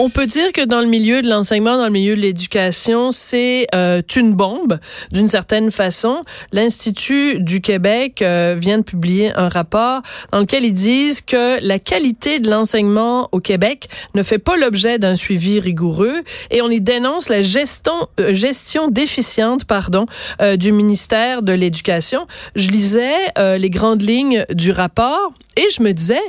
On peut dire que dans le milieu de l'enseignement, dans le milieu de l'éducation, c'est euh, une bombe d'une certaine façon. L'Institut du Québec euh, vient de publier un rapport dans lequel ils disent que la qualité de l'enseignement au Québec ne fait pas l'objet d'un suivi rigoureux et on y dénonce la gestion, euh, gestion déficiente pardon, euh, du ministère de l'Éducation. Je lisais les grandes lignes du rapport et je me disais,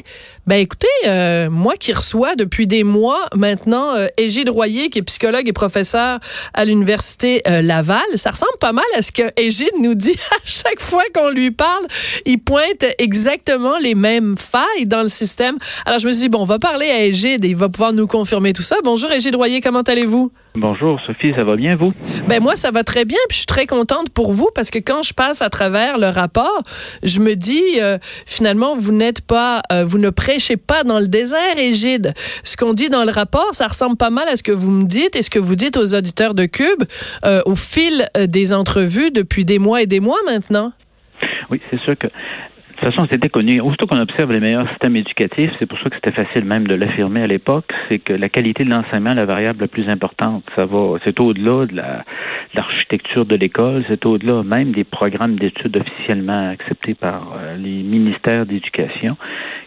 ben écoutez, euh, moi qui reçois depuis des mois maintenant euh, Égide Royer, qui est psychologue et professeur à l'université euh, Laval, ça ressemble pas mal à ce que Égide nous dit à chaque fois qu'on lui parle. Il pointe exactement les mêmes failles dans le système. Alors je me suis dit bon, on va parler à Égide et il va pouvoir nous confirmer tout ça. Bonjour Égide Royer, comment allez-vous? Bonjour Sophie, ça va bien vous? Ben moi ça va très bien, puis je suis très contente pour vous parce que quand je passe à travers le rapport, je me dis euh, finalement vous n'êtes pas, euh, vous ne prêchez pas dans le désert, Égide. Ce qu'on dit dans le rapport, ça ressemble pas mal à ce que vous me dites et ce que vous dites aux auditeurs de Cube euh, au fil des entrevues depuis des mois et des mois maintenant. Oui, c'est sûr que de toute façon, c'était connu. Aussitôt qu'on observe les meilleurs systèmes éducatifs, c'est pour ça que c'était facile même de l'affirmer à l'époque, c'est que la qualité de l'enseignement est la variable la plus importante. Ça va, c'est au-delà de la, l'architecture de l'école, c'est au-delà même des programmes d'études officiellement acceptés par euh, les ministères d'éducation.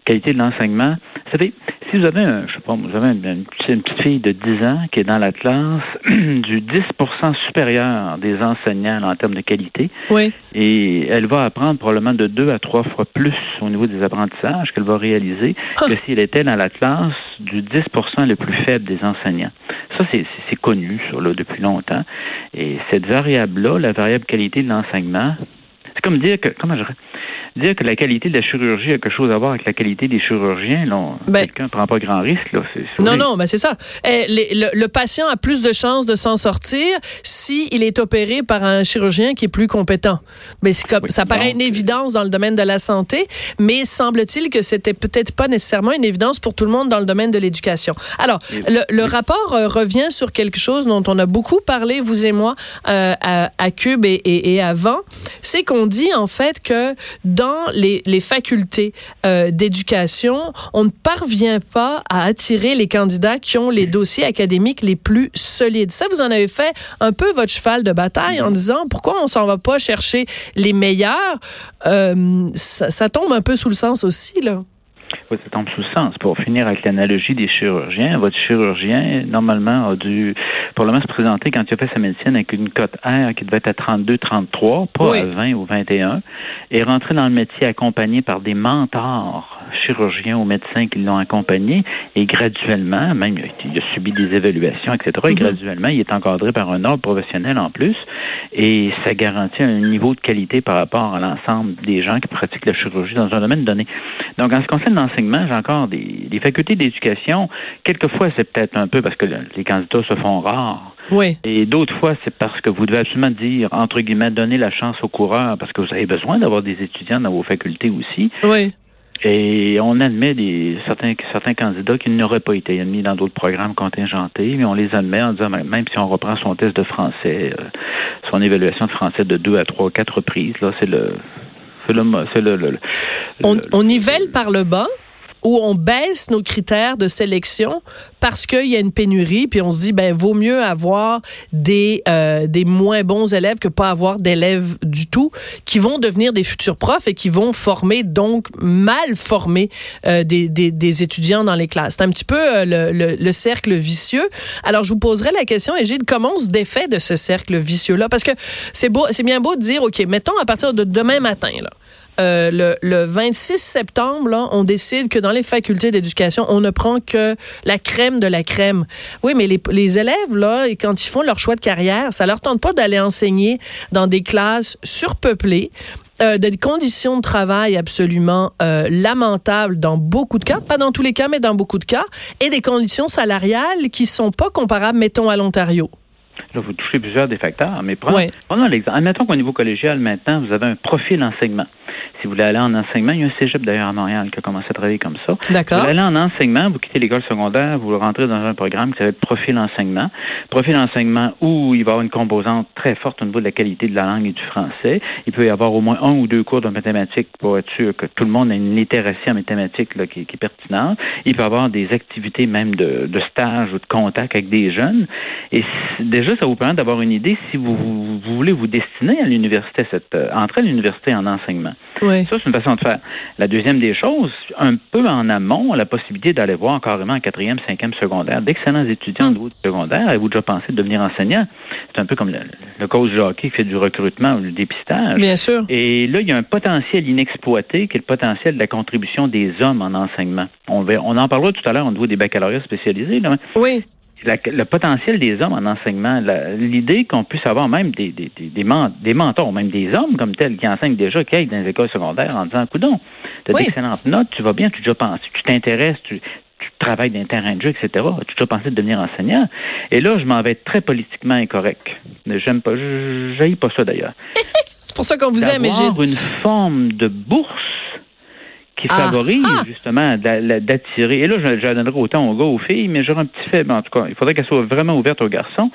Qualité de l'enseignement, vous savez, si vous avez, un, je sais pas, vous avez une, petite fille de 10 ans qui est dans la classe du 10% supérieur des enseignants en termes de qualité, oui. et elle va apprendre probablement de deux à trois fois plus au niveau des apprentissages qu'elle va réaliser ah. que si elle était dans la classe du 10% le plus faible des enseignants. Ça, c'est connu ça, là, depuis longtemps. Et cette variable-là, la variable qualité de l'enseignement, c'est comme dire que, comment je dire que la qualité de la chirurgie a quelque chose à voir avec la qualité des chirurgiens, ben, quelqu'un ne prend pas grand risque. Là, non, non, mais c'est ça. Eh, le, patient a plus de chances de s'en sortir s'il est opéré par un chirurgien qui est plus compétent. Mais c'est comme, ça paraît une évidence dans le domaine de la santé, mais semble-t-il que c'était peut-être pas nécessairement une évidence pour tout le monde dans le domaine de l'éducation. Alors, le, rapport euh, revient sur quelque chose dont on a beaucoup parlé, vous et moi, euh, à, à, Cube et, et, et avant, c'est qu'on dit en fait que dans les, les facultés euh, d'éducation, on ne parvient pas à attirer les candidats qui ont les dossiers académiques les plus solides. Ça, vous en avez fait un peu votre cheval de bataille en disant pourquoi on s'en va pas chercher les meilleurs? Euh, ça, ça tombe un peu sous le sens aussi, là. Ça tombe sous le sens. Pour finir avec l'analogie des chirurgiens, votre chirurgien, normalement, a dû probablement se présenter quand il a fait sa médecine avec une cote R qui devait être à 32, 33, pas à 20 ou 21, et rentrer dans le métier accompagné par des mentors chirurgiens ou médecins qui l'ont accompagné, et graduellement, même il a subi des évaluations, etc., et mhm. graduellement, il est encadré par un ordre professionnel en plus, et ça garantit un niveau de qualité par rapport à l'ensemble des gens qui pratiquent la chirurgie dans un domaine donné. Donc, en ce qui concerne l'enseignement, j'ai encore des, des facultés d'éducation. Quelquefois, c'est peut-être un peu parce que les candidats se font rares. Oui. Et d'autres fois, c'est parce que vous devez absolument dire, entre guillemets, donner la chance aux coureurs parce que vous avez besoin d'avoir des étudiants dans vos facultés aussi. Oui. Et on admet des, certains, certains candidats qui n'auraient pas été admis dans d'autres programmes contingentés, mais on les admet en disant, même si on reprend son test de français, euh, son évaluation de français de deux à trois, quatre reprises, là, c'est le, c'est le, c'est le, on, on nivelle par le bas? Où on baisse nos critères de sélection parce qu'il y a une pénurie, puis on se dit, ben, vaut mieux avoir des, euh, des moins bons élèves que pas avoir d'élèves du tout, qui vont devenir des futurs profs et qui vont former, donc, mal former euh, des, des, des, étudiants dans les classes. C'est un petit peu euh, le, le, le, cercle vicieux. Alors, je vous poserai la question, Égide, comment on se défait de ce cercle vicieux-là? Parce que c'est beau, c'est bien beau de dire, OK, mettons à partir de demain matin, là, euh, le, le, 26 septembre, là, on décide que dans les facultés d'éducation, on ne prend que la crème de la crème. Oui, mais les, les élèves, là, quand ils font leur choix de carrière, ça leur tente pas d'aller enseigner dans des classes surpeuplées. Euh, des conditions de travail absolument euh, lamentables dans beaucoup de cas, pas dans tous les cas, mais dans beaucoup de cas, et des conditions salariales qui sont pas comparables, mettons, à l'Ontario. Là, vous touchez plusieurs des facteurs, mais prenons, prenons l'exemple. Admettons qu'au niveau collégial, maintenant, vous avez un profil enseignement. Si vous voulez aller en enseignement, il y a un cégep d'ailleurs à Montréal qui a commencé à travailler comme ça. D'accord. Vous allez en enseignement, vous quittez l'école secondaire, vous rentrez dans un programme qui s'appelle profil enseignement. Profil enseignement où il va y avoir une composante très forte au niveau de la qualité de la langue et du français. Il peut y avoir au moins un ou deux cours de mathématiques pour être sûr que tout le monde a une littératie en mathématiques là, qui, est pertinente. Il peut y avoir des activités même de, stage ou de contact avec des jeunes. Et déjà, ça vous permet d'avoir une idée si vous, voulez vous destiner à l'université, cette, euh, entrer à l'université en enseignement. Oui. Ça, c'est une façon de faire. La deuxième des choses, un peu en amont, la possibilité d'aller voir carrément en quatrième, cinquième secondaire d'excellents étudiants niveau du secondaire. Avez-vous déjà pensé de devenir enseignant? C'est un peu comme le, le coach de hockey qui fait du recrutement ou du dépistage. Bien sûr. Et là, il y a un potentiel inexploité qui est le potentiel de la contribution des hommes en enseignement. On, on en parlera tout à l'heure au niveau des baccalauréats spécialisés. Là. Oui le potentiel des hommes en enseignement, l'idée qu'on puisse avoir même des, des, des, des, mentors, même des hommes comme tels qui enseignent déjà, qui aillent dans les écoles secondaires en disant, coudon, tu as d'excellentes notes, tu vas bien, tu déjà pensé, tu t'intéresses, tu, tu travailles dans un terrain de jeu, etc. Tu as déjà pensé de devenir enseignant? Et là, je m'en vais être très politiquement incorrect. J'aime pas, je pas ça d'ailleurs. C'est pour ça qu'on vous aime, j'ai une forme de bourse qui ah, favorise ah. justement d'attirer. Et là, je, je donnerai autant aux gars aux filles, mais j'aurais un petit fait. En tout cas, il faudrait qu'elle soit vraiment ouverte aux garçons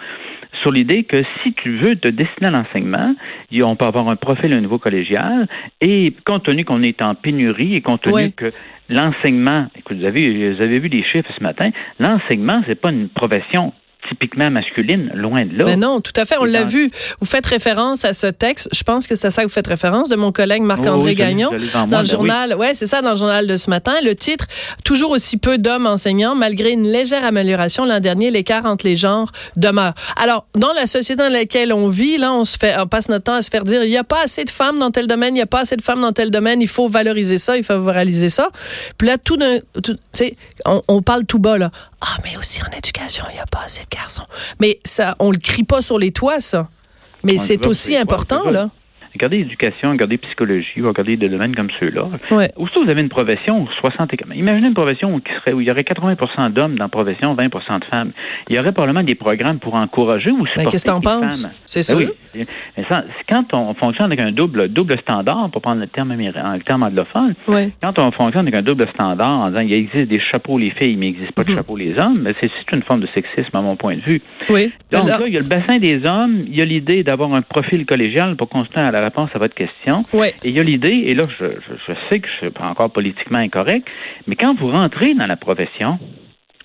sur l'idée que si tu veux te destiner à l'enseignement, on peut avoir un profil au niveau collégial et compte tenu qu'on est en pénurie et compte tenu que l'enseignement, écoute, vous avez, vous avez vu les chiffres ce matin, l'enseignement, c'est pas une profession typiquement masculine, loin de là. Mais non, tout à fait, on l'a vu. Vous faites référence à ce texte, je pense que c'est ça que vous faites référence, de mon collègue Marc-André Gagnon, dans le journal, ouais, c'est ça, dans le journal de ce matin. Le titre, toujours aussi peu d'hommes enseignants, malgré une légère amélioration l'an dernier, l'écart entre les genres demeure. Alors, dans la société dans laquelle on vit, là, on se fait, on passe notre temps à se faire dire, il n'y a pas assez de femmes dans tel domaine, il n'y a pas assez de femmes dans tel domaine, il faut valoriser ça, il faut réaliser ça. Puis là, tout d'un, tu sais, on, on parle tout bas, là. Ah, mais aussi en éducation, il n'y a pas assez de Mais ça, on le crie pas sur les toits, ça. Mais c'est aussi important, là. Regardez l'éducation, regardez psychologie, regardez des domaines comme ceux-là. Ouais. Où vous avez une profession où 60 Imaginez une profession où, il y aurait 80% d'hommes dans la profession, 20% de femmes. Il y aurait probablement des programmes pour encourager ou ben, supporter Qu'est-ce que t'en penses? C'est ben Oui. Mais ça, quand on fonctionne avec un double, double standard, pour prendre le terme, le terme anglophone, quand on fonctionne avec un double standard en disant il existe des chapeaux les filles, mais il n'existe pas de mhm. chapeaux les hommes, ben, c'est une forme de sexisme à mon point de vue. Oui. Donc là, il y a le bassin des hommes, il y a l'idée d'avoir un profil collégial pour constater à la réponse à votre question. Et il y a l'idée, et là, je, je, sais que je suis pas encore politiquement incorrect, mais quand vous rentrez dans la profession,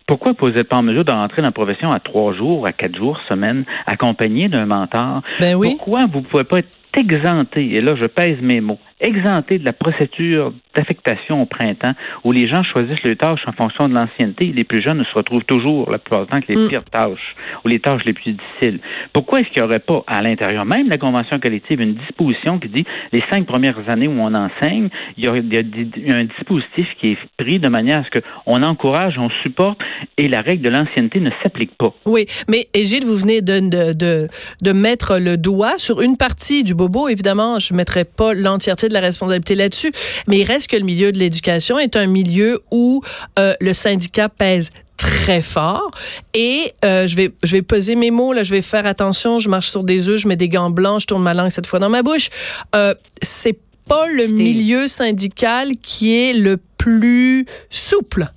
pourquoi vous n'êtes pas en mesure de rentrer dans la profession à trois jours, à quatre jours, semaine, accompagné d'un mentor? Ben oui. Pourquoi vous ne pouvez pas être exempté, et là je pèse mes mots, exempté de la procédure d'affectation au printemps où les gens choisissent les tâches en fonction de l'ancienneté. Les plus jeunes se retrouvent toujours la plupart du temps avec les mm. pires tâches ou les tâches les plus difficiles. Pourquoi est-ce qu'il n'y aurait pas à l'intérieur même de la convention collective une disposition qui dit les cinq premières années où on enseigne, il y a, un dispositif qui est pris de manière à ce qu'on encourage, on supporte et la règle de l'ancienneté ne s'applique pas. Oui, mais Égide, vous venez de, de, de, de mettre le doigt sur une partie du bobo. Évidemment, je ne mettrai pas l'entièreté de la responsabilité là-dessus, mais il reste que le milieu de l'éducation est un milieu où euh, le syndicat pèse très fort. Et euh, je vais je vais peser mes mots là je vais faire attention je marche sur des œufs je mets des gants blancs je tourne ma langue cette fois dans ma bouche. Euh, c'est pas le milieu syndical qui est le plus souple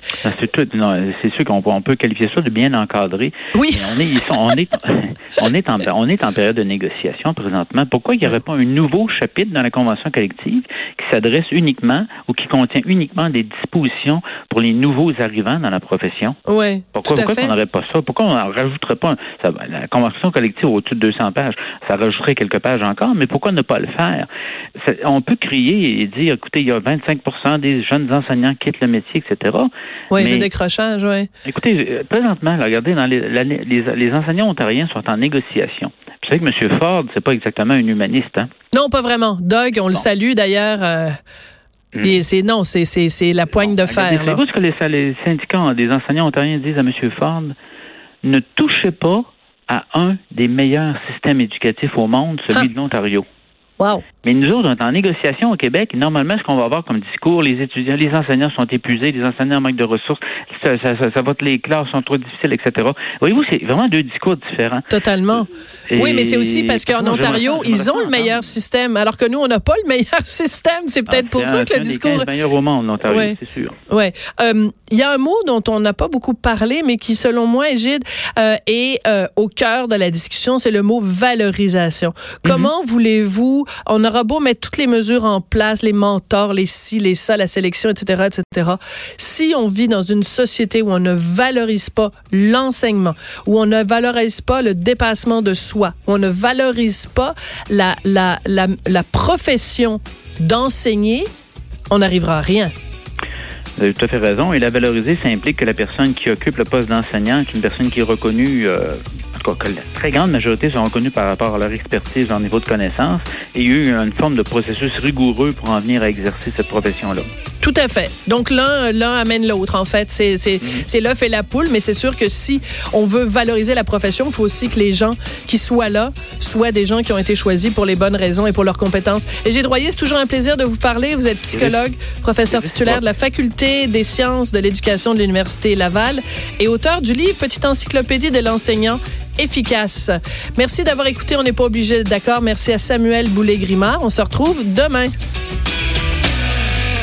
c'est tout. C'est sûr qu'on peut qualifier ça de bien encadré. Oui. on est, on est, on est en, on est en période de négociation présentement. Pourquoi il n'y aurait pas un nouveau chapitre dans la convention collective qui s'adresse uniquement ou qui contient uniquement des dispositions pour les nouveaux arrivants dans la profession? Oui. Pourquoi, pourquoi on n'aurait pas ça? Pourquoi on n'en rajouterait pas ça, la convention collective au-dessus de 200 pages? Ça rajouterait quelques pages encore, mais pourquoi ne pas le faire? on peut crier et dire, écoutez, il y a 25% des jeunes enseignants qui quittent le métier, etc. Oui, le décrochage, oui. Écoutez, euh, présentement, regardez, dans les, les, enseignants ontariens sont en négociation. Vous savez que M. Ford, c'est pas exactement un humaniste, hein? Non, pas vraiment. Doug, on le salue d'ailleurs. Euh, hmm. c'est non, c'est la poigne de fer. Savez-vous ce que les, les, syndicats des enseignants ontariens disent à M. Ford? Ne touchez pas à un des meilleurs systèmes éducatifs au monde, celui ah. de l'Ontario. Wow. Mais nous autres, on est en négociation au Québec. Normalement, ce qu'on va avoir comme discours, les étudiants, les enseignants sont épuisés, les enseignants manquent de ressources, ça, ça, ça, va, les classes sont trop difficiles, etc. Voyez-vous, c'est vraiment deux discours différents. Totalement. oui, mais c'est aussi parce qu'en Ontario, ils ont le meilleur système, alors que nous, on n'a pas le meilleur système. C'est peut-être ah, pour ça que le discours. C'est le meilleur au monde, l'Ontario, c'est sûr. Oui. Euh, il y a un mot dont on n'a pas beaucoup parlé, mais qui, selon moi, Gide, euh, est euh, au cœur de la discussion, c'est le mot valorisation. Comment mhm. voulez-vous, on aura beau toutes les mesures en place, les mentors, les ci, les ça, la sélection, etc., etc. Si on vit dans une société où on ne valorise pas l'enseignement, où on ne valorise pas le dépassement de soi, où on ne valorise pas la, la, la, la profession d'enseigner, on n'arrivera à rien. Vous avez tout à fait raison. Et la valoriser, ça implique que la personne qui occupe le poste d'enseignant, est une personne qui est reconnue euh, que la très grande majorité sont reconnus par rapport à leur expertise, leur niveau de connaissance, et il y a eu une forme de processus rigoureux pour en venir à exercer cette profession-là. Tout à fait. Donc l'un l'un amène l'autre en fait, c'est c'est mm. c'est l'œuf et la poule, mais c'est sûr que si on veut valoriser la profession, il faut aussi que les gens qui soient là soient des gens qui ont été choisis pour les bonnes raisons et pour leurs compétences. Et j'ai Droyer, c'est toujours un plaisir de vous parler. Vous êtes psychologue, professeur titulaire de la faculté des sciences de l'éducation de l'université Laval et auteur du livre Petite encyclopédie de l'enseignant efficace. Merci d'avoir écouté. On n'est pas obligé d'accord. Merci à Samuel Boulay-Grimard. On se retrouve demain.